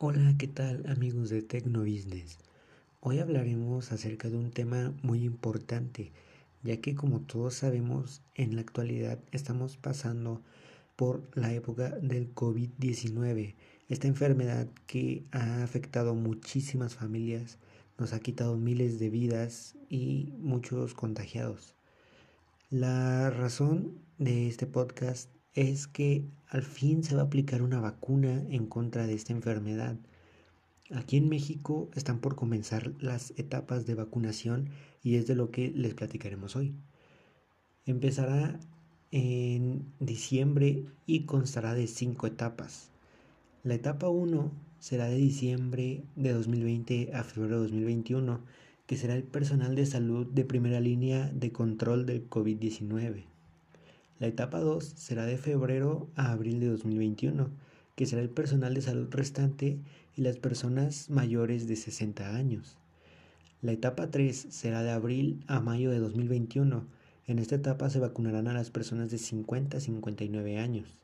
Hola, ¿qué tal amigos de Tecno Business? Hoy hablaremos acerca de un tema muy importante, ya que como todos sabemos, en la actualidad estamos pasando por la época del COVID-19, esta enfermedad que ha afectado muchísimas familias, nos ha quitado miles de vidas y muchos contagiados. La razón de este podcast es que al fin se va a aplicar una vacuna en contra de esta enfermedad. Aquí en México están por comenzar las etapas de vacunación y es de lo que les platicaremos hoy. Empezará en diciembre y constará de cinco etapas. La etapa 1 será de diciembre de 2020 a febrero de 2021, que será el personal de salud de primera línea de control del COVID-19. La etapa 2 será de febrero a abril de 2021, que será el personal de salud restante y las personas mayores de 60 años. La etapa 3 será de abril a mayo de 2021. En esta etapa se vacunarán a las personas de 50 a 59 años.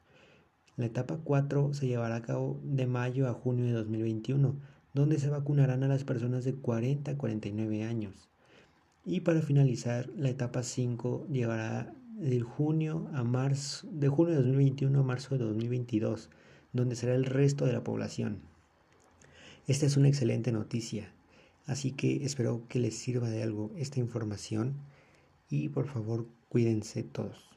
La etapa 4 se llevará a cabo de mayo a junio de 2021, donde se vacunarán a las personas de 40 a 49 años. Y para finalizar, la etapa 5 llevará de junio a marzo, de junio de 2021 a marzo de 2022, donde será el resto de la población. Esta es una excelente noticia, así que espero que les sirva de algo esta información y por favor cuídense todos.